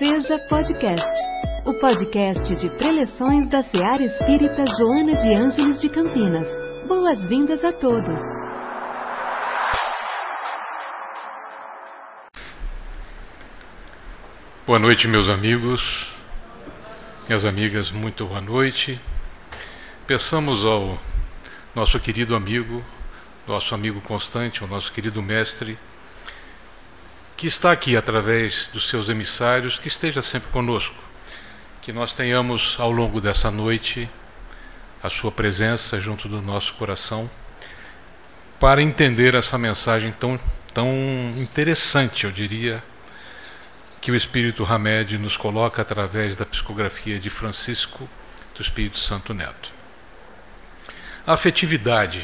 Seja Podcast, o podcast de preleções da Seara Espírita Joana de Ângeles de Campinas. Boas-vindas a todos. Boa noite, meus amigos, minhas amigas, muito boa noite. Peçamos ao nosso querido amigo, nosso amigo constante, o nosso querido mestre, que está aqui através dos seus emissários, que esteja sempre conosco. Que nós tenhamos ao longo dessa noite a sua presença junto do nosso coração para entender essa mensagem tão, tão interessante, eu diria, que o Espírito Hamed nos coloca através da psicografia de Francisco do Espírito Santo Neto. A afetividade.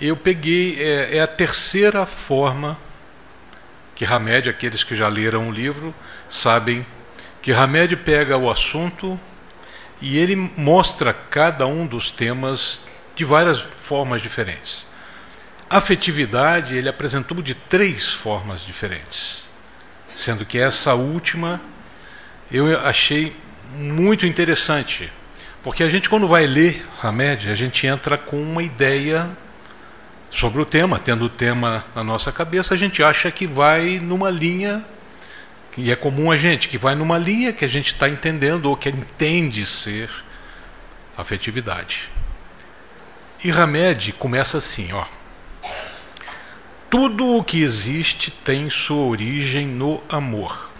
Eu peguei, é, é a terceira forma que Hamed, aqueles que já leram o livro, sabem que Hamed pega o assunto e ele mostra cada um dos temas de várias formas diferentes. Afetividade ele apresentou de três formas diferentes, sendo que essa última eu achei muito interessante, porque a gente quando vai ler Hamed, a gente entra com uma ideia sobre o tema, tendo o tema na nossa cabeça, a gente acha que vai numa linha, e é comum a gente, que vai numa linha que a gente está entendendo ou que entende ser afetividade. E Hamed começa assim, ó. Tudo o que existe tem sua origem no amor,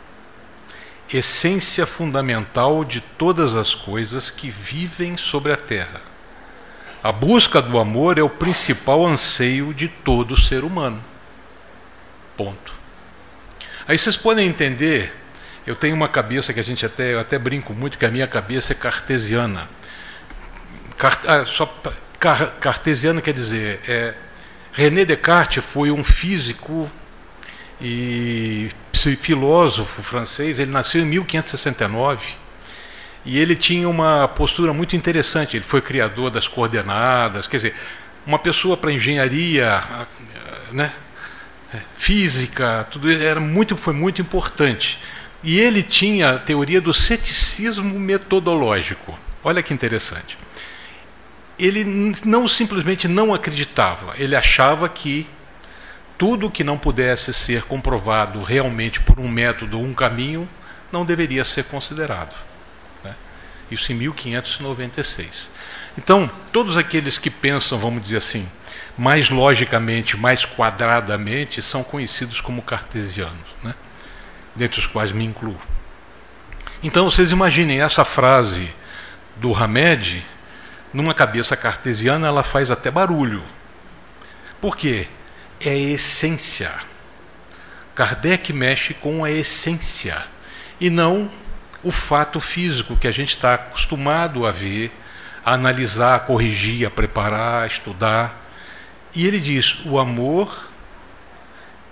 essência fundamental de todas as coisas que vivem sobre a terra a busca do amor é o principal anseio de todo ser humano. Ponto. Aí vocês podem entender, eu tenho uma cabeça que a gente até, eu até brinco muito, que a minha cabeça é cartesiana. Cart, ah, só, car, cartesiana quer dizer, é, René Descartes foi um físico e filósofo francês, ele nasceu em 1569 e ele tinha uma postura muito interessante. Ele foi criador das coordenadas, quer dizer, uma pessoa para engenharia, né, física, tudo era muito, foi muito importante. E ele tinha a teoria do ceticismo metodológico. Olha que interessante. Ele não simplesmente não acreditava, ele achava que tudo que não pudesse ser comprovado realmente por um método ou um caminho não deveria ser considerado. Isso em 1596. Então, todos aqueles que pensam, vamos dizer assim, mais logicamente, mais quadradamente, são conhecidos como cartesianos, né? dentre os quais me incluo. Então, vocês imaginem essa frase do Hamed, numa cabeça cartesiana, ela faz até barulho. Por quê? É a essência. Kardec mexe com a essência e não o fato físico que a gente está acostumado a ver, a analisar, a corrigir, a preparar, a estudar. E ele diz: o amor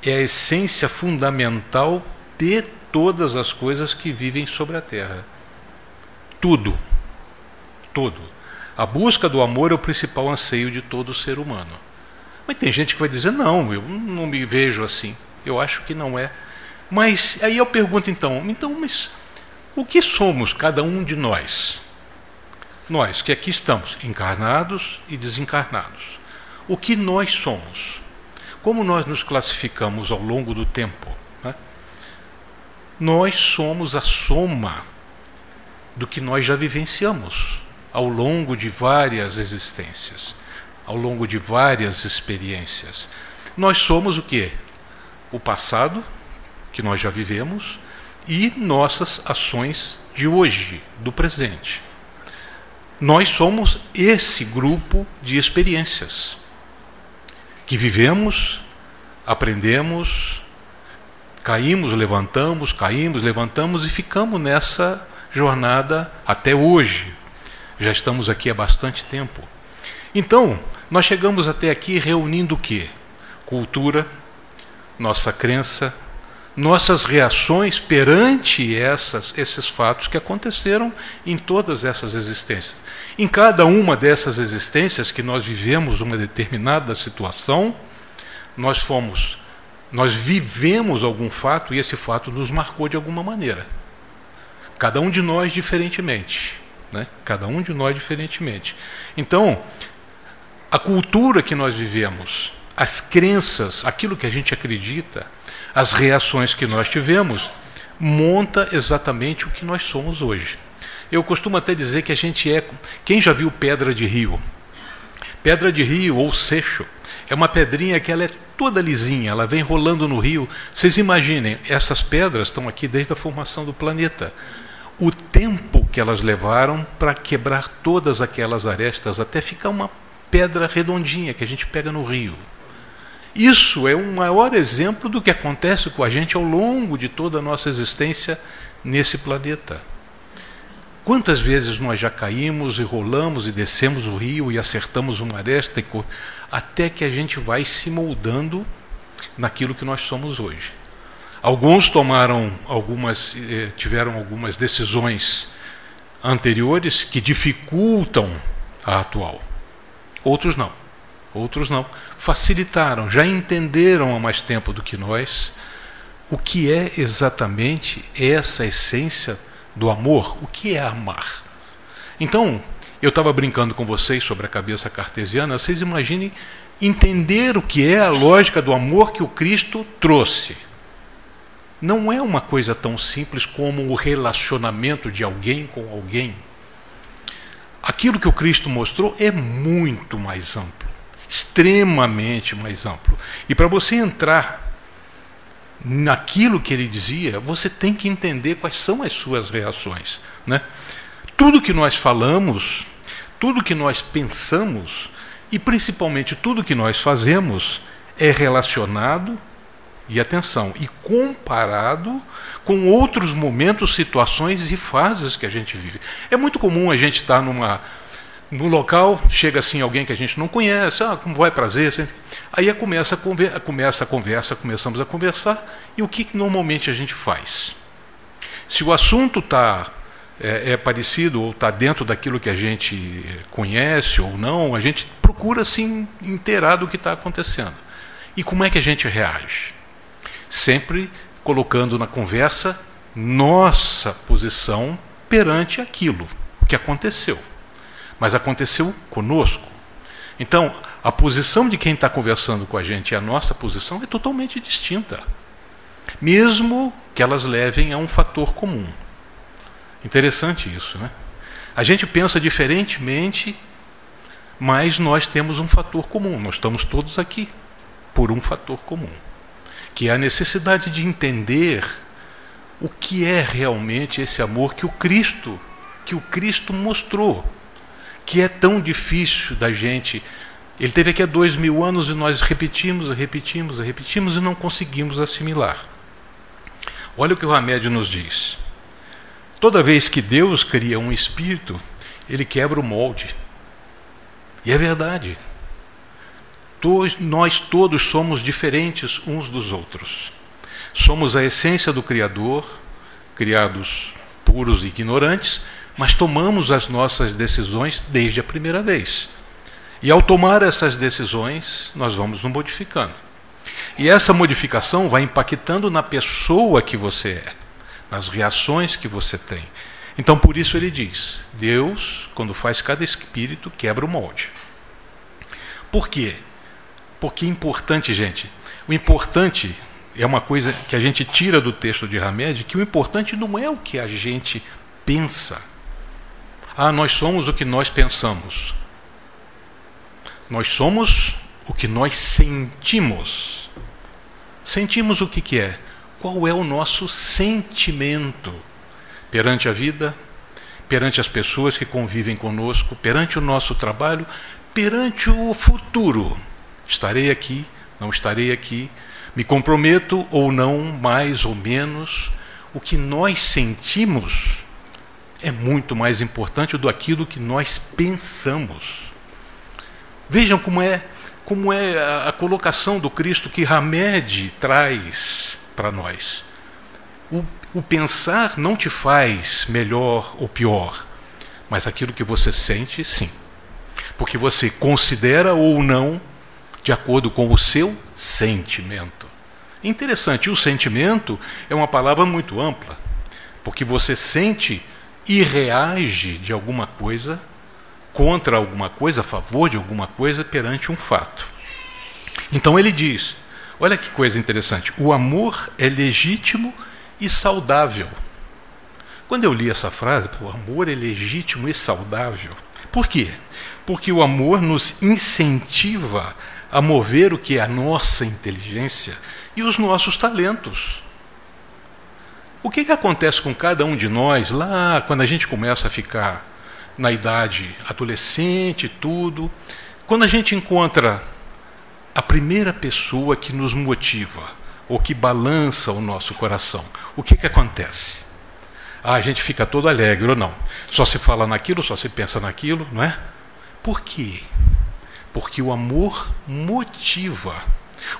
é a essência fundamental de todas as coisas que vivem sobre a terra. Tudo. Tudo. A busca do amor é o principal anseio de todo ser humano. Mas tem gente que vai dizer: não, eu não me vejo assim. Eu acho que não é. Mas aí eu pergunto então: então, mas o que somos cada um de nós? Nós que aqui estamos, encarnados e desencarnados. O que nós somos? Como nós nos classificamos ao longo do tempo? Né? Nós somos a soma do que nós já vivenciamos ao longo de várias existências, ao longo de várias experiências. Nós somos o que? O passado, que nós já vivemos, e nossas ações de hoje, do presente. Nós somos esse grupo de experiências que vivemos, aprendemos, caímos, levantamos, caímos, levantamos e ficamos nessa jornada até hoje. Já estamos aqui há bastante tempo. Então, nós chegamos até aqui reunindo o quê? Cultura, nossa crença, nossas reações perante essas, esses fatos que aconteceram em todas essas existências. Em cada uma dessas existências que nós vivemos uma determinada situação, nós fomos, nós vivemos algum fato e esse fato nos marcou de alguma maneira. Cada um de nós diferentemente. Né? Cada um de nós diferentemente. Então, a cultura que nós vivemos, as crenças, aquilo que a gente acredita, as reações que nós tivemos, monta exatamente o que nós somos hoje. Eu costumo até dizer que a gente é. Quem já viu pedra de rio? Pedra de rio ou seixo é uma pedrinha que ela é toda lisinha, ela vem rolando no rio. Vocês imaginem, essas pedras estão aqui desde a formação do planeta. O tempo que elas levaram para quebrar todas aquelas arestas até ficar uma pedra redondinha que a gente pega no rio. Isso é um maior exemplo do que acontece com a gente ao longo de toda a nossa existência nesse planeta. Quantas vezes nós já caímos e rolamos e descemos o rio e acertamos uma aresta até que a gente vai se moldando naquilo que nós somos hoje. Alguns tomaram algumas, eh, tiveram algumas decisões anteriores que dificultam a atual. Outros não. Outros não. Facilitaram, já entenderam há mais tempo do que nós o que é exatamente essa essência do amor. O que é amar? Então, eu estava brincando com vocês sobre a cabeça cartesiana. Vocês imaginem entender o que é a lógica do amor que o Cristo trouxe. Não é uma coisa tão simples como o relacionamento de alguém com alguém aquilo que o Cristo mostrou é muito mais amplo, extremamente mais amplo. E para você entrar naquilo que ele dizia, você tem que entender quais são as suas reações. Né? Tudo que nós falamos, tudo que nós pensamos e principalmente tudo que nós fazemos é relacionado e atenção, e comparado com outros momentos, situações e fases que a gente vive. É muito comum a gente estar numa no local, chega assim alguém que a gente não conhece, ah, como vai, prazer. Aí começa a, conversa, começa a conversa, começamos a conversar, e o que, que normalmente a gente faz? Se o assunto está é, é, parecido ou está dentro daquilo que a gente conhece ou não, a gente procura se inteirar do que está acontecendo. E como é que a gente reage? Sempre colocando na conversa nossa posição perante aquilo que aconteceu. Mas aconteceu conosco. Então, a posição de quem está conversando com a gente e a nossa posição é totalmente distinta. Mesmo que elas levem a um fator comum. Interessante isso, né? A gente pensa diferentemente, mas nós temos um fator comum. Nós estamos todos aqui por um fator comum que é a necessidade de entender o que é realmente esse amor que o Cristo, que o Cristo mostrou, que é tão difícil da gente. Ele teve aqui há dois mil anos e nós repetimos, repetimos, repetimos e não conseguimos assimilar. Olha o que o Ramédio nos diz. Toda vez que Deus cria um espírito, ele quebra o molde. E é verdade nós todos somos diferentes uns dos outros. Somos a essência do Criador, criados puros e ignorantes, mas tomamos as nossas decisões desde a primeira vez. E ao tomar essas decisões, nós vamos nos modificando. E essa modificação vai impactando na pessoa que você é, nas reações que você tem. Então, por isso ele diz: Deus, quando faz cada espírito, quebra o molde. Por quê? Porque é importante, gente. O importante é uma coisa que a gente tira do texto de Hamed, que o importante não é o que a gente pensa. Ah, nós somos o que nós pensamos. Nós somos o que nós sentimos. Sentimos o que, que é? Qual é o nosso sentimento perante a vida, perante as pessoas que convivem conosco, perante o nosso trabalho, perante o futuro. Estarei aqui, não estarei aqui, me comprometo ou não, mais ou menos. O que nós sentimos é muito mais importante do aquilo que nós pensamos. Vejam como é como é a, colocação do Cristo que Hamed traz para nós. O, o pensar não te faz melhor ou pior, mas aquilo que você sente, sim. Porque você considera ou não de acordo com o seu sentimento. Interessante, o sentimento é uma palavra muito ampla, porque você sente e reage de alguma coisa contra alguma coisa, a favor de alguma coisa perante um fato. Então ele diz: olha que coisa interessante, o amor é legítimo e saudável. Quando eu li essa frase, o amor é legítimo e saudável. Por quê? Porque o amor nos incentiva a mover o que é a nossa inteligência e os nossos talentos. O que, que acontece com cada um de nós lá quando a gente começa a ficar na idade adolescente, tudo, quando a gente encontra a primeira pessoa que nos motiva ou que balança o nosso coração, o que, que acontece? Ah, a gente fica todo alegre ou não? Só se fala naquilo, só se pensa naquilo, não é? Por quê? Porque o amor motiva.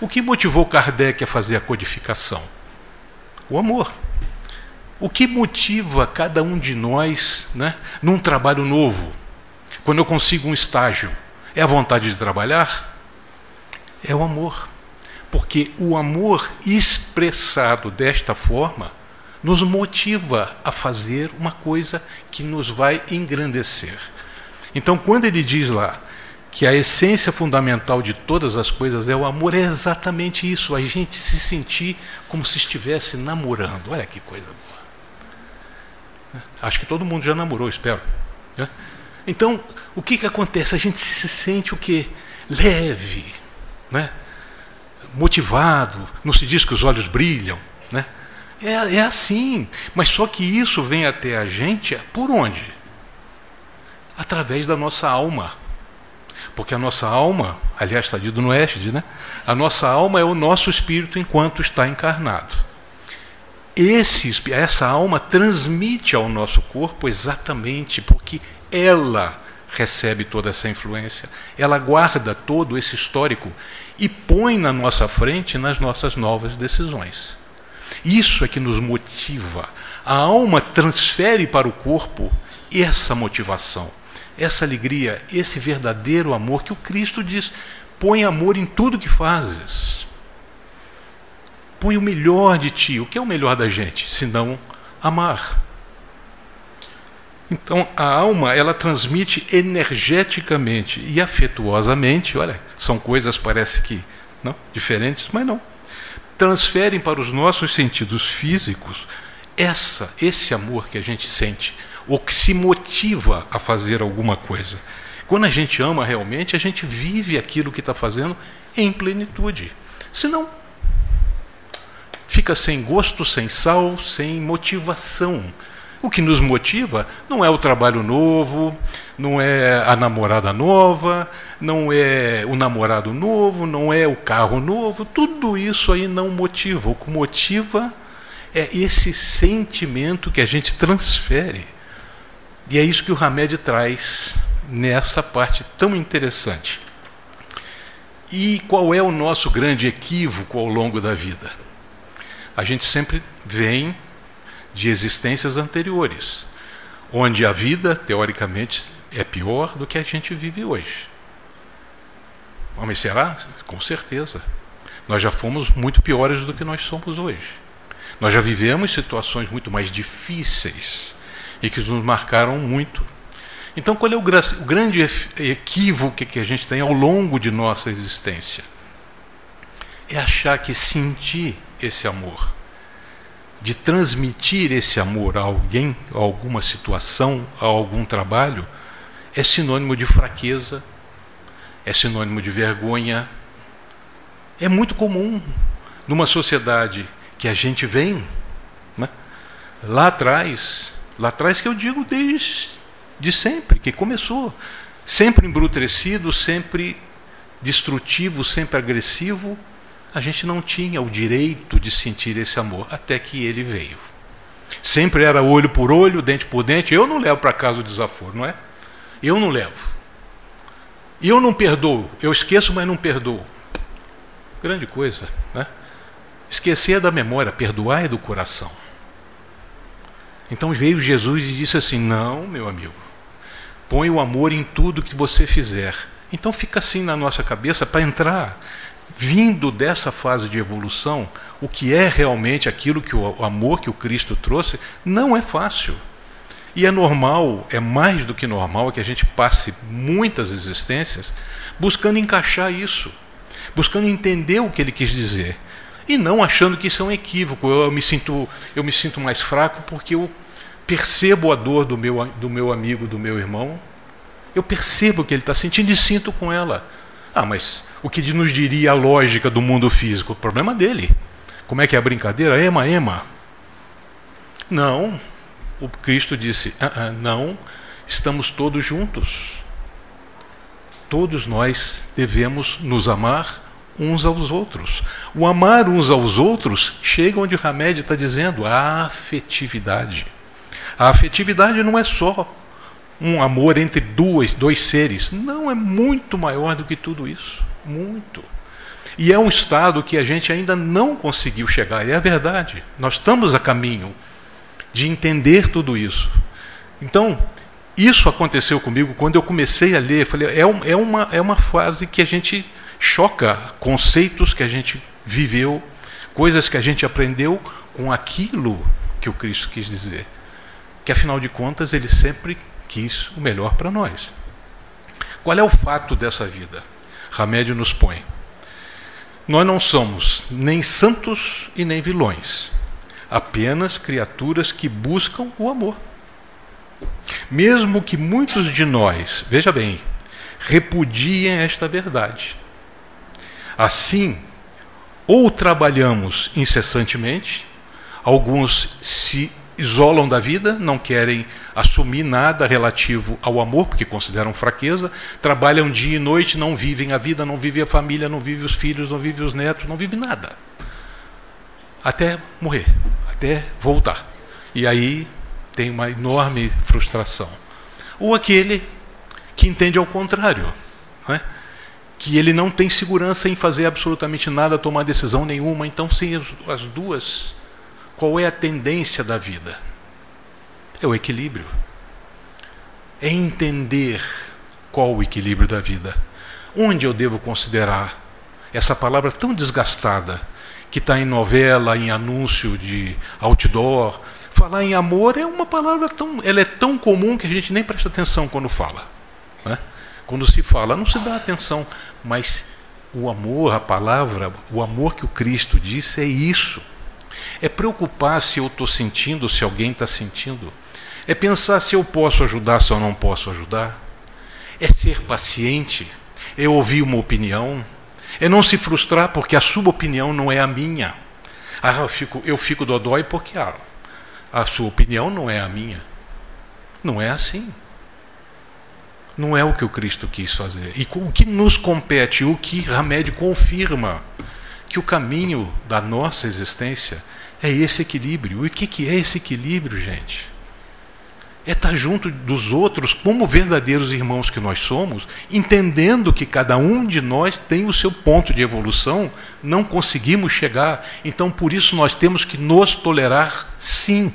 O que motivou Kardec a fazer a codificação? O amor. O que motiva cada um de nós né, num trabalho novo? Quando eu consigo um estágio, é a vontade de trabalhar? É o amor. Porque o amor expressado desta forma nos motiva a fazer uma coisa que nos vai engrandecer. Então, quando ele diz lá que a essência fundamental de todas as coisas é o amor, é exatamente isso, a gente se sentir como se estivesse namorando. Olha que coisa boa. Acho que todo mundo já namorou, espero. Né? Então, o que, que acontece? A gente se sente o quê? Leve, né? motivado, não se diz que os olhos brilham. Né? É, é assim, mas só que isso vem até a gente por onde? Através da nossa alma. Porque a nossa alma, aliás, está dito no Oeste, né? A nossa alma é o nosso espírito enquanto está encarnado esse, essa alma transmite ao nosso corpo exatamente porque ela recebe toda essa influência, ela guarda todo esse histórico e põe na nossa frente nas nossas novas decisões. Isso é que nos motiva. A alma transfere para o corpo essa motivação, essa alegria, esse verdadeiro amor que o Cristo diz: põe amor em tudo que fazes. Põe o melhor de ti. O que é o melhor da gente? Se não amar. Então a alma ela transmite energeticamente e afetuosamente, olha, são coisas parece que não diferentes, mas não. Transferem para os nossos sentidos físicos essa esse amor que a gente sente, ou que se motiva a fazer alguma coisa. Quando a gente ama realmente, a gente vive aquilo que está fazendo em plenitude. Senão, fica sem gosto, sem sal, sem motivação. O que nos motiva não é o trabalho novo, não é a namorada nova, não é o namorado novo, não é o carro novo, tudo isso aí não motiva. O que motiva é esse sentimento que a gente transfere. E é isso que o Hamed traz nessa parte tão interessante. E qual é o nosso grande equívoco ao longo da vida? A gente sempre vem de existências anteriores, onde a vida, teoricamente, é pior do que a gente vive hoje. Mas será? Com certeza. Nós já fomos muito piores do que nós somos hoje. Nós já vivemos situações muito mais difíceis e que nos marcaram muito. Então, qual é o, o grande equívoco que a gente tem ao longo de nossa existência? É achar que sentir esse amor, de transmitir esse amor a alguém, a alguma situação, a algum trabalho, é sinônimo de fraqueza, é sinônimo de vergonha. É muito comum numa sociedade que a gente vem, né? lá atrás, lá atrás que eu digo desde de sempre, que começou, sempre embrutecido, sempre destrutivo, sempre agressivo, a gente não tinha o direito de sentir esse amor até que ele veio. Sempre era olho por olho, dente por dente. Eu não levo para casa o desaforo, não é? Eu não levo. Eu não perdoo. Eu esqueço, mas não perdoo. Grande coisa, né? Esquecer é da memória, perdoar é do coração. Então veio Jesus e disse assim: Não, meu amigo, põe o amor em tudo que você fizer. Então fica assim na nossa cabeça para entrar vindo dessa fase de evolução, o que é realmente aquilo que o amor que o Cristo trouxe, não é fácil. E é normal, é mais do que normal que a gente passe muitas existências buscando encaixar isso, buscando entender o que ele quis dizer e não achando que isso é um equívoco. Eu, me sinto, eu me sinto mais fraco porque eu percebo a dor do meu, do meu amigo, do meu irmão. Eu percebo o que ele está sentindo e sinto com ela. Ah, mas o que nos diria a lógica do mundo físico? O problema dele. Como é que é a brincadeira? Ema, ema. Não. O Cristo disse: ah, ah, não, estamos todos juntos. Todos nós devemos nos amar uns aos outros. O amar uns aos outros chega onde Hamed está dizendo, a afetividade. A afetividade não é só um amor entre dois, dois seres. Não, é muito maior do que tudo isso. Muito. E é um estado que a gente ainda não conseguiu chegar. É a verdade. Nós estamos a caminho de entender tudo isso. Então, isso aconteceu comigo quando eu comecei a ler. Falei, é, é, uma, é uma fase que a gente choca conceitos que a gente viveu, coisas que a gente aprendeu com aquilo que o Cristo quis dizer. Que afinal de contas ele sempre quis o melhor para nós. Qual é o fato dessa vida? Ramédio nos põe. Nós não somos nem santos e nem vilões, apenas criaturas que buscam o amor. Mesmo que muitos de nós, veja bem, repudiem esta verdade, Assim, ou trabalhamos incessantemente, alguns se isolam da vida, não querem assumir nada relativo ao amor, porque consideram fraqueza, trabalham dia e noite, não vivem a vida, não vivem a família, não vivem os filhos, não vivem os netos, não vivem nada. Até morrer, até voltar. E aí tem uma enorme frustração. Ou aquele que entende ao contrário. Não é? que ele não tem segurança em fazer absolutamente nada, tomar decisão nenhuma. Então, sem as duas, qual é a tendência da vida? É o equilíbrio. É entender qual o equilíbrio da vida. Onde eu devo considerar essa palavra tão desgastada, que está em novela, em anúncio de outdoor. Falar em amor é uma palavra tão. Ela é tão comum que a gente nem presta atenção quando fala. Né? Quando se fala, não se dá atenção. Mas o amor, a palavra, o amor que o Cristo disse é isso. É preocupar se eu estou sentindo, se alguém está sentindo. É pensar se eu posso ajudar, se eu não posso ajudar. É ser paciente. É ouvir uma opinião. É não se frustrar porque a sua opinião não é a minha. Ah, eu fico, eu fico dodói porque a, sua opinião não é a minha. Não é assim não é o que o Cristo quis fazer. E o que nos compete, o que Hamed confirma, que o caminho da nossa existência é esse equilíbrio. E o que, que é esse equilíbrio, gente? É estar junto dos outros como verdadeiros irmãos que nós somos, entendendo que cada um de nós tem o seu ponto de evolução, não conseguimos chegar, então por isso nós temos que nos tolerar sim.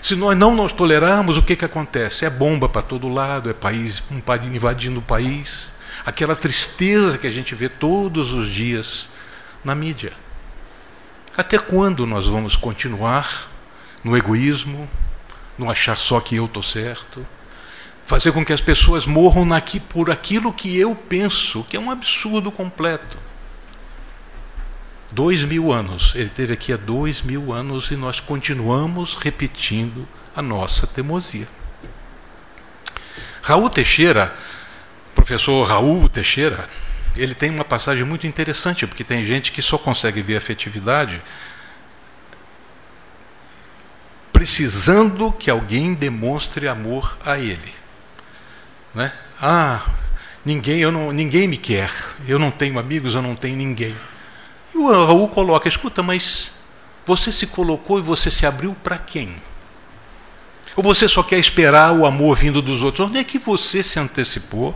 Se nós não nos tolerarmos, o que, que acontece? É bomba para todo lado, é país invadindo o país. Aquela tristeza que a gente vê todos os dias na mídia. Até quando nós vamos continuar no egoísmo, no achar só que eu estou certo? Fazer com que as pessoas morram naqui, por aquilo que eu penso, que é um absurdo completo. Dois mil anos. Ele teve aqui há dois mil anos e nós continuamos repetindo a nossa teimosia. Raul Teixeira, professor Raul Teixeira, ele tem uma passagem muito interessante, porque tem gente que só consegue ver afetividade precisando que alguém demonstre amor a ele. Né? Ah, ninguém, eu não, ninguém me quer, eu não tenho amigos, eu não tenho ninguém. E o Raul coloca: escuta, mas você se colocou e você se abriu para quem? Ou você só quer esperar o amor vindo dos outros? Onde é que você se antecipou?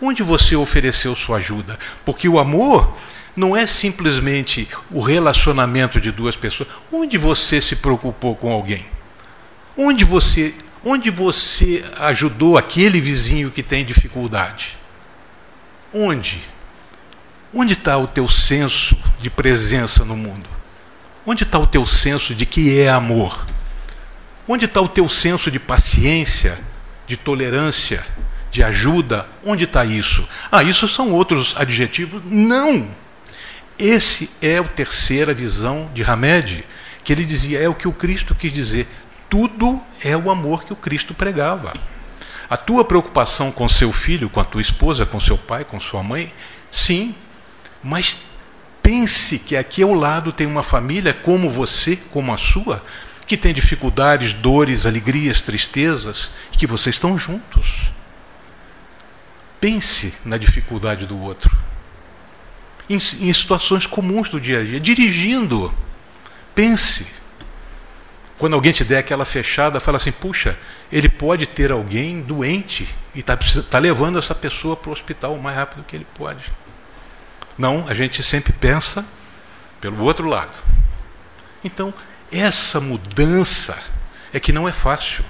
Onde você ofereceu sua ajuda? Porque o amor não é simplesmente o relacionamento de duas pessoas. Onde você se preocupou com alguém? Onde você, onde você ajudou aquele vizinho que tem dificuldade? Onde? Onde está o teu senso de presença no mundo? Onde está o teu senso de que é amor? Onde está o teu senso de paciência, de tolerância, de ajuda? Onde está isso? Ah, isso são outros adjetivos? Não! Esse é a terceira visão de Hamed, que ele dizia, é o que o Cristo quis dizer. Tudo é o amor que o Cristo pregava. A tua preocupação com seu filho, com a tua esposa, com seu pai, com sua mãe, sim, mas pense que aqui ao lado tem uma família como você, como a sua, que tem dificuldades, dores, alegrias, tristezas, e que vocês estão juntos. Pense na dificuldade do outro. Em, em situações comuns do dia a dia, dirigindo. Pense. Quando alguém te der aquela fechada, fala assim: puxa, ele pode ter alguém doente e está tá levando essa pessoa para o hospital o mais rápido que ele pode. Não, a gente sempre pensa pelo outro lado. Então, essa mudança é que não é fácil.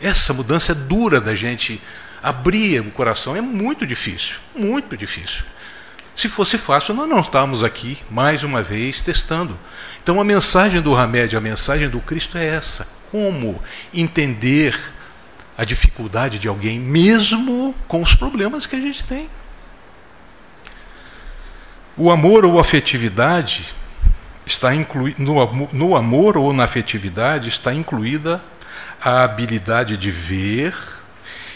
Essa mudança é dura da gente abrir o coração. É muito difícil, muito difícil. Se fosse fácil, nós não estávamos aqui mais uma vez testando. Então a mensagem do Hamed, a mensagem do Cristo é essa: como entender a dificuldade de alguém, mesmo com os problemas que a gente tem. O amor ou afetividade está incluído no, no amor ou na afetividade está incluída a habilidade de ver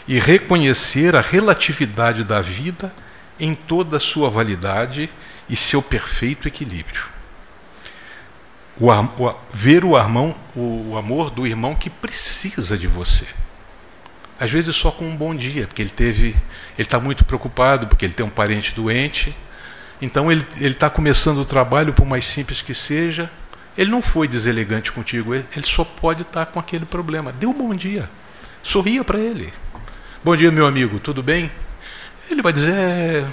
e reconhecer a relatividade da vida em toda a sua validade e seu perfeito equilíbrio. O, o, ver o, armão, o, amor do irmão que precisa de você. Às vezes só com um bom dia, porque ele teve, ele está muito preocupado, porque ele tem um parente doente, então ele está começando o trabalho, por mais simples que seja, ele não foi deselegante contigo, ele, ele só pode estar tá com aquele problema. Dê um bom dia. Sorria para ele. Bom dia, meu amigo, tudo bem? Ele vai dizer, é,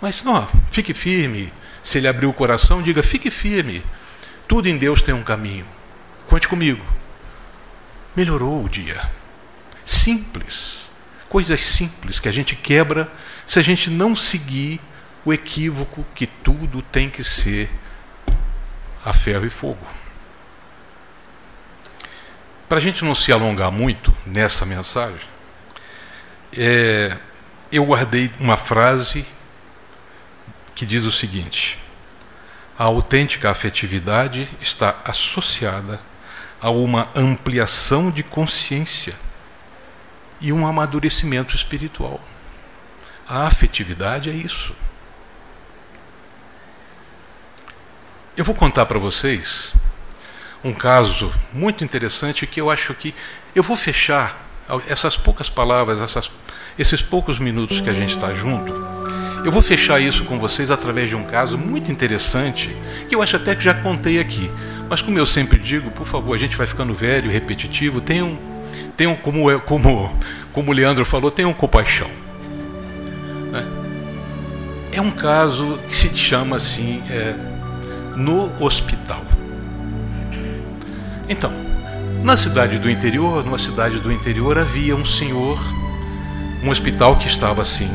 mas não, fique firme. Se ele abrir o coração, diga, fique firme. Tudo em Deus tem um caminho. Conte comigo. Melhorou o dia. Simples. Coisas simples que a gente quebra se a gente não seguir o equívoco que tudo tem que ser a ferro e fogo. Para a gente não se alongar muito nessa mensagem, é, eu guardei uma frase que diz o seguinte: a autêntica afetividade está associada a uma ampliação de consciência e um amadurecimento espiritual. A afetividade é isso. Eu vou contar para vocês um caso muito interessante que eu acho que eu vou fechar essas poucas palavras, essas, esses poucos minutos que a gente está junto. Eu vou fechar isso com vocês através de um caso muito interessante que eu acho até que já contei aqui. Mas como eu sempre digo, por favor, a gente vai ficando velho, repetitivo, tenham, tenham como, como, como o Leandro falou, tenham compaixão. Né? É um caso que se chama assim. É, no hospital. Então, na cidade do interior, numa cidade do interior, havia um senhor, um hospital que estava assim,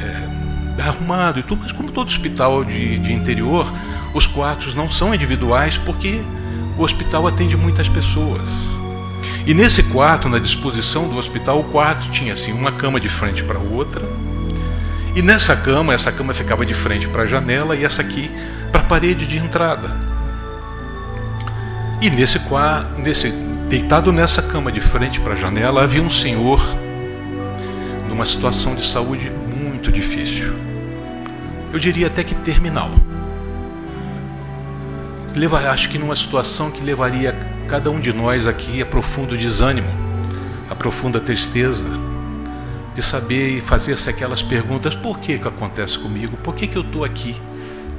é, arrumado e tudo, mas como todo hospital de, de interior, os quartos não são individuais porque o hospital atende muitas pessoas. E nesse quarto, na disposição do hospital, o quarto tinha assim uma cama de frente para outra. E nessa cama, essa cama ficava de frente para a janela e essa aqui para a parede de entrada. E nesse quarto, nesse, deitado nessa cama de frente para a janela, havia um senhor numa situação de saúde muito difícil. Eu diria até que terminal. Leva, acho que numa situação que levaria cada um de nós aqui a profundo desânimo, a profunda tristeza, de saber e fazer-se aquelas perguntas: por que, que acontece comigo? Por que, que eu estou aqui?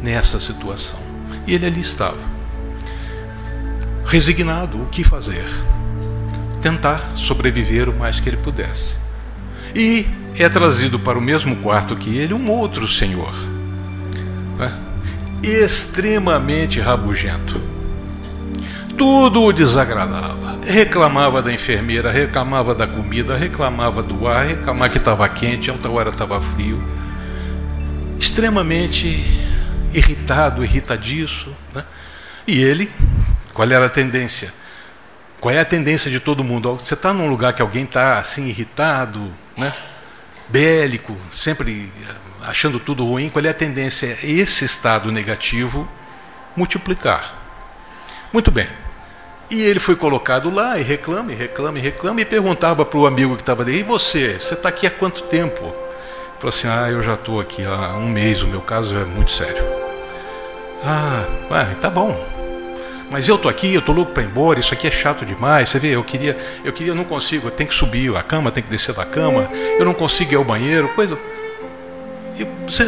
nessa situação. E ele ali estava, resignado, o que fazer? Tentar sobreviver o mais que ele pudesse. E é trazido para o mesmo quarto que ele um outro senhor, né? extremamente rabugento. Tudo o desagradava. Reclamava da enfermeira, reclamava da comida, reclamava do ar, reclamava que estava quente, outra hora estava frio extremamente irritado, irritadiço. Né? E ele, qual era a tendência? Qual é a tendência de todo mundo? Você está num lugar que alguém está assim irritado, né? bélico, sempre eh, achando tudo ruim, qual é a tendência? Esse estado negativo multiplicar. Muito bem. E ele foi colocado lá e reclama, e reclama, e reclama, e perguntava para o amigo que estava ali: E você? Você está aqui há quanto tempo? Ele falou assim: Ah, eu já estou aqui há um mês, o meu caso é muito sério. Ah, ah tá bom. Mas eu estou aqui, eu estou louco para ir embora, isso aqui é chato demais. Você vê, eu queria, eu queria, eu não consigo, eu tenho que subir a cama, tem que descer da cama, eu não consigo ir ao banheiro, coisa. Você,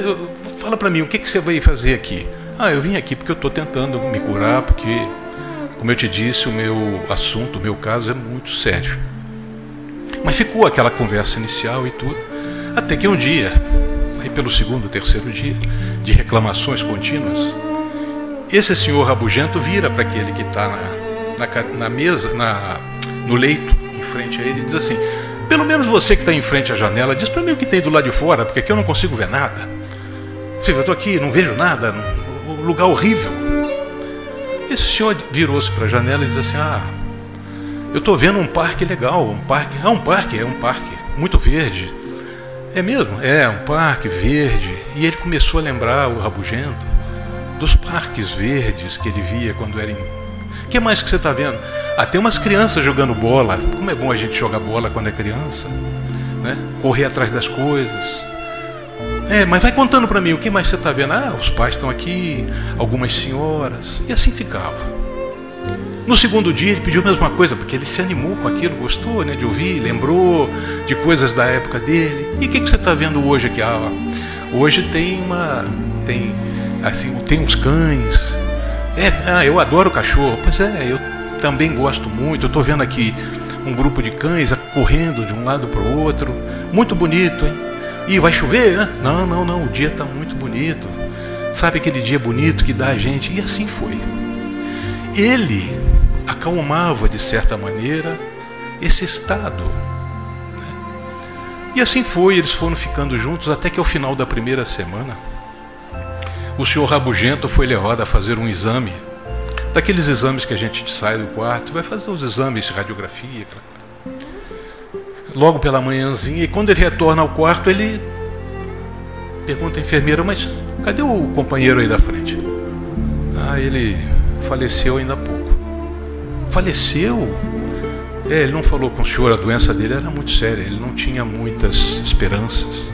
fala para mim, o que, que você veio fazer aqui? Ah, eu vim aqui porque eu estou tentando me curar, porque como eu te disse, o meu assunto, o meu caso é muito sério. Mas ficou aquela conversa inicial e tudo. Até que um dia, aí pelo segundo, terceiro dia, de reclamações contínuas, esse senhor rabugento vira para aquele que está na, na, na, mesa, na, no leito, em frente a ele, e diz assim: Pelo menos você que está em frente à janela, diz para mim o que tem do lado de fora, porque aqui eu não consigo ver nada. Eu estou aqui, não vejo nada, um lugar horrível. Esse senhor virou-se para a janela e disse assim: Ah, eu estou vendo um parque legal, um parque. Ah, um parque, é um parque, muito verde. É mesmo? É, um parque verde. E ele começou a lembrar, o rabugento, dos parques verdes que ele via quando era em. O que mais que você está vendo? Ah, tem umas crianças jogando bola. Como é bom a gente jogar bola quando é criança, né? Correr atrás das coisas. É, mas vai contando para mim, o que mais você está vendo? Ah, os pais estão aqui, algumas senhoras, e assim ficava. No segundo dia ele pediu a mesma coisa, porque ele se animou com aquilo, gostou né, de ouvir, lembrou de coisas da época dele. E o que, que você está vendo hoje aqui? Ah, hoje tem uma. tem assim, tem uns cães. É, ah, eu adoro cachorro. Pois é, eu também gosto muito. Eu estou vendo aqui um grupo de cães correndo de um lado para o outro. Muito bonito, hein? E vai chover? Né? Não, não, não, o dia está muito bonito. Sabe aquele dia bonito que dá a gente? E assim foi. Ele acalmava, de certa maneira, esse estado. Né? E assim foi, eles foram ficando juntos até que ao final da primeira semana, o senhor Rabugento foi levado a fazer um exame, daqueles exames que a gente sai do quarto, vai fazer os exames de radiografia, logo pela manhãzinha, e quando ele retorna ao quarto, ele pergunta à enfermeira, mas cadê o companheiro aí da frente? Ah, ele faleceu ainda há pouco. Faleceu? É, ele não falou com o senhor, a doença dele era muito séria, ele não tinha muitas esperanças.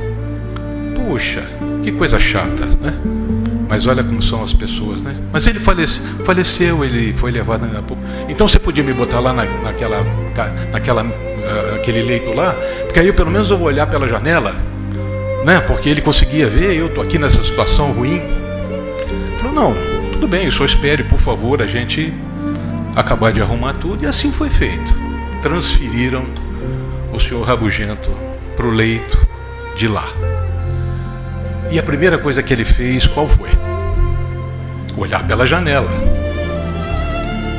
Puxa, que coisa chata, né? Mas olha como são as pessoas, né? Mas ele faleceu, faleceu ele foi levado pouco. Então você podia me botar lá na, naquela, naquela uh, aquele leito lá, porque aí pelo menos eu vou olhar pela janela, né? Porque ele conseguia ver, eu tô aqui nessa situação ruim. Ele falou, não, tudo bem, só espere, por favor, a gente acabar de arrumar tudo. E assim foi feito. Transferiram o senhor Rabugento para o leito de lá. E a primeira coisa que ele fez, qual foi? Olhar pela janela.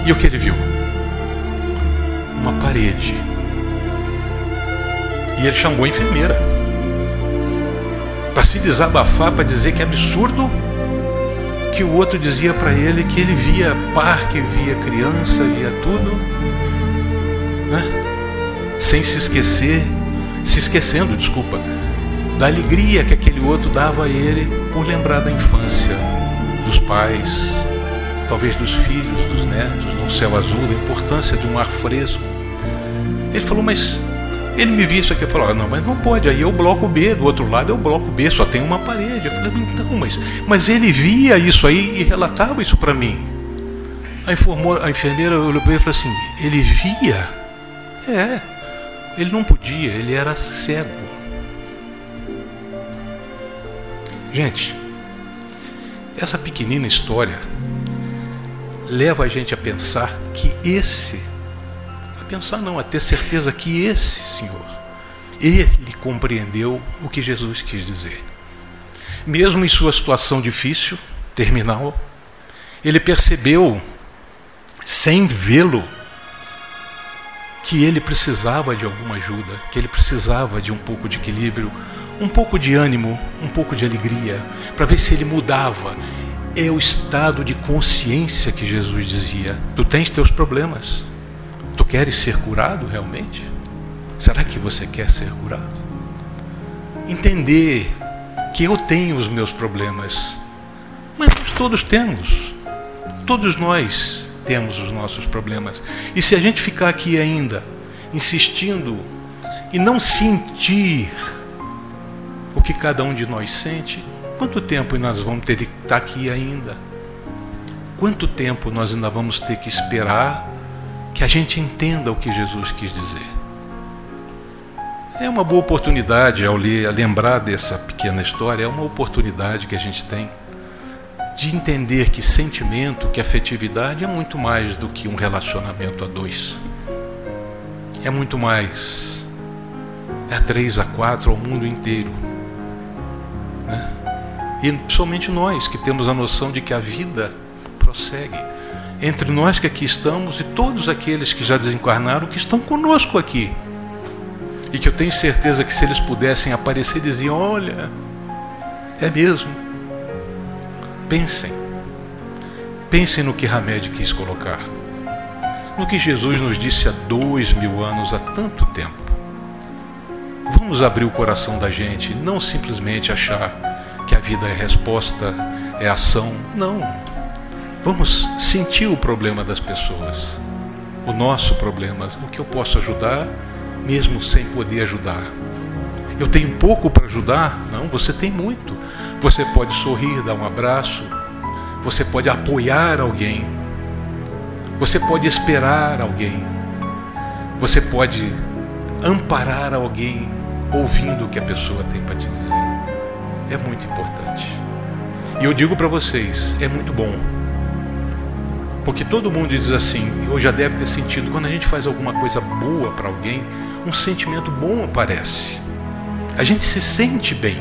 E o que ele viu? Uma parede e ele chamou a enfermeira para se desabafar, para dizer que é absurdo que o outro dizia para ele que ele via parque, via criança, via tudo, né? sem se esquecer, se esquecendo, desculpa, da alegria que aquele outro dava a ele por lembrar da infância, dos pais, talvez dos filhos, dos netos, de um céu azul, da importância de um ar fresco. Ele falou, mas ele me viu isso aqui e falou: não, mas não pode. Aí é o bloco B, do outro lado é o bloco B, só tem uma parede. Eu falei: então, mas, mas ele via isso aí e relatava isso para mim. A, informou, a enfermeira olhou para ele e falou assim: ele via? É, ele não podia, ele era cego. Gente, essa pequenina história leva a gente a pensar que esse pensar não, a ter certeza que esse Senhor, ele compreendeu o que Jesus quis dizer. Mesmo em sua situação difícil, terminal, ele percebeu, sem vê-lo, que ele precisava de alguma ajuda, que ele precisava de um pouco de equilíbrio, um pouco de ânimo, um pouco de alegria, para ver se ele mudava. É o estado de consciência que Jesus dizia. Tu tens teus problemas. Tu queres ser curado realmente? Será que você quer ser curado? Entender que eu tenho os meus problemas, mas nós todos temos. Todos nós temos os nossos problemas. E se a gente ficar aqui ainda insistindo e não sentir que cada um de nós sente, quanto tempo nós vamos ter que estar aqui ainda? Quanto tempo nós ainda vamos ter que esperar que a gente entenda o que Jesus quis dizer? É uma boa oportunidade ao ler, a lembrar dessa pequena história, é uma oportunidade que a gente tem de entender que sentimento, que afetividade é muito mais do que um relacionamento a dois. É muito mais. É a três, a quatro, ao mundo inteiro. Né? E somente nós que temos a noção de que a vida prossegue. Entre nós que aqui estamos e todos aqueles que já desencarnaram, que estão conosco aqui. E que eu tenho certeza que se eles pudessem aparecer, diziam: Olha, é mesmo Pensem. Pensem no que Hamed quis colocar. No que Jesus nos disse há dois mil anos, há tanto tempo. Vamos abrir o coração da gente, não simplesmente achar que a vida é resposta, é ação. Não. Vamos sentir o problema das pessoas, o nosso problema, o que eu posso ajudar, mesmo sem poder ajudar. Eu tenho pouco para ajudar? Não, você tem muito. Você pode sorrir, dar um abraço, você pode apoiar alguém, você pode esperar alguém, você pode amparar alguém ouvindo o que a pessoa tem para te dizer. É muito importante. E eu digo para vocês, é muito bom. Porque todo mundo diz assim, ou já deve ter sentido, quando a gente faz alguma coisa boa para alguém, um sentimento bom aparece. A gente se sente bem.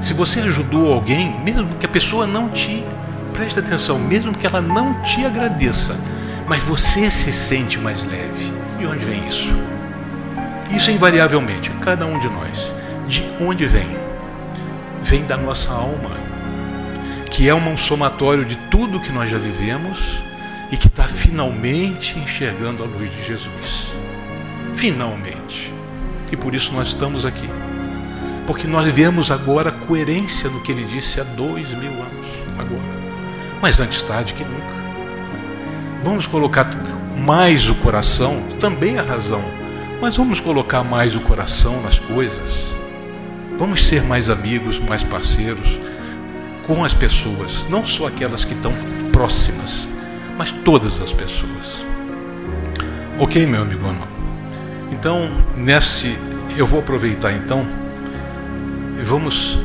Se você ajudou alguém, mesmo que a pessoa não te preste atenção, mesmo que ela não te agradeça, mas você se sente mais leve. De onde vem isso? Isso invariavelmente, cada um de nós. De onde vem? Vem da nossa alma, que é um somatório de tudo que nós já vivemos e que está finalmente enxergando a luz de Jesus. Finalmente. E por isso nós estamos aqui porque nós vemos agora coerência no que ele disse há dois mil anos, agora. Mas antes tarde que nunca. Vamos colocar mais o coração, também a razão, mas vamos colocar mais o coração nas coisas. Vamos ser mais amigos, mais parceiros com as pessoas, não só aquelas que estão próximas, mas todas as pessoas. Ok, meu amigo? Então, nesse, eu vou aproveitar então e vamos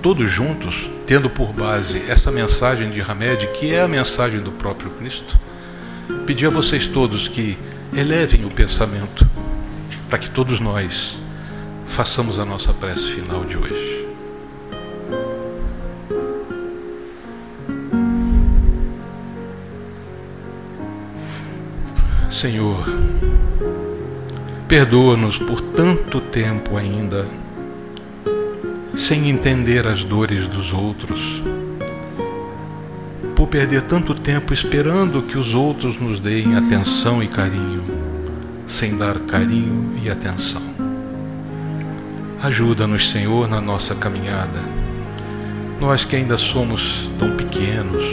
todos juntos, tendo por base essa mensagem de Hamed, que é a mensagem do próprio Cristo, pedir a vocês todos que elevem o pensamento para que todos nós façamos a nossa prece final de hoje. Senhor, perdoa-nos por tanto tempo ainda sem entender as dores dos outros, por perder tanto tempo esperando que os outros nos deem atenção e carinho, sem dar carinho e atenção. Ajuda-nos, Senhor, na nossa caminhada. Nós que ainda somos tão pequenos,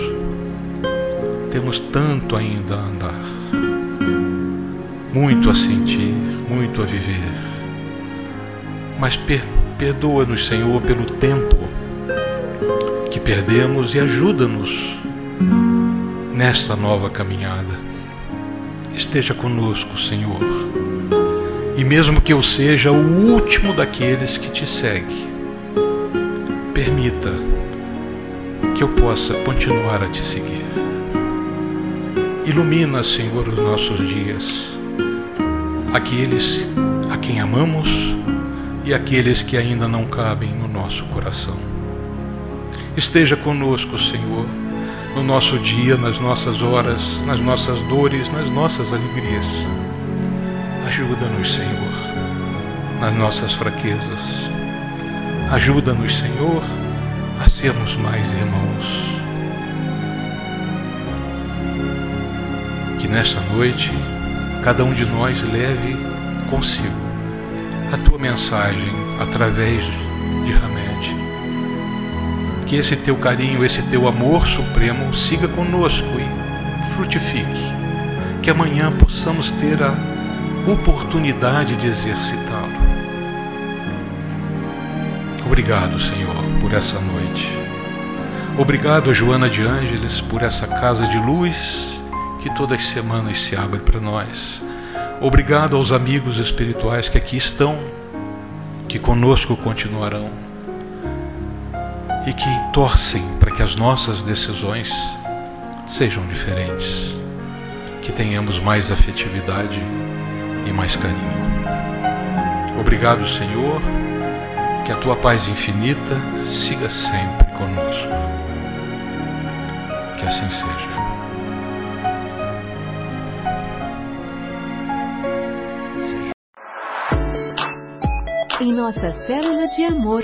temos tanto ainda a andar, muito a sentir, muito a viver, mas perdoa Perdoa-nos, Senhor, pelo tempo que perdemos e ajuda-nos nesta nova caminhada. Esteja conosco, Senhor. E mesmo que eu seja o último daqueles que te segue, permita que eu possa continuar a te seguir. Ilumina, Senhor, os nossos dias, aqueles a quem amamos e aqueles que ainda não cabem no nosso coração. Esteja conosco, Senhor, no nosso dia, nas nossas horas, nas nossas dores, nas nossas alegrias. Ajuda-nos, Senhor, nas nossas fraquezas. Ajuda-nos, Senhor, a sermos mais irmãos. Que nesta noite cada um de nós leve consigo a tua mensagem através de Hamed. Que esse teu carinho, esse teu amor supremo siga conosco e frutifique. Que amanhã possamos ter a oportunidade de exercitá-lo. Obrigado, Senhor, por essa noite. Obrigado, Joana de Ângeles, por essa casa de luz que todas as semanas se abre para nós. Obrigado aos amigos espirituais que aqui estão, que conosco continuarão e que torcem para que as nossas decisões sejam diferentes, que tenhamos mais afetividade e mais carinho. Obrigado, Senhor, que a tua paz infinita siga sempre conosco. Que assim seja. Em nossa célula de amor,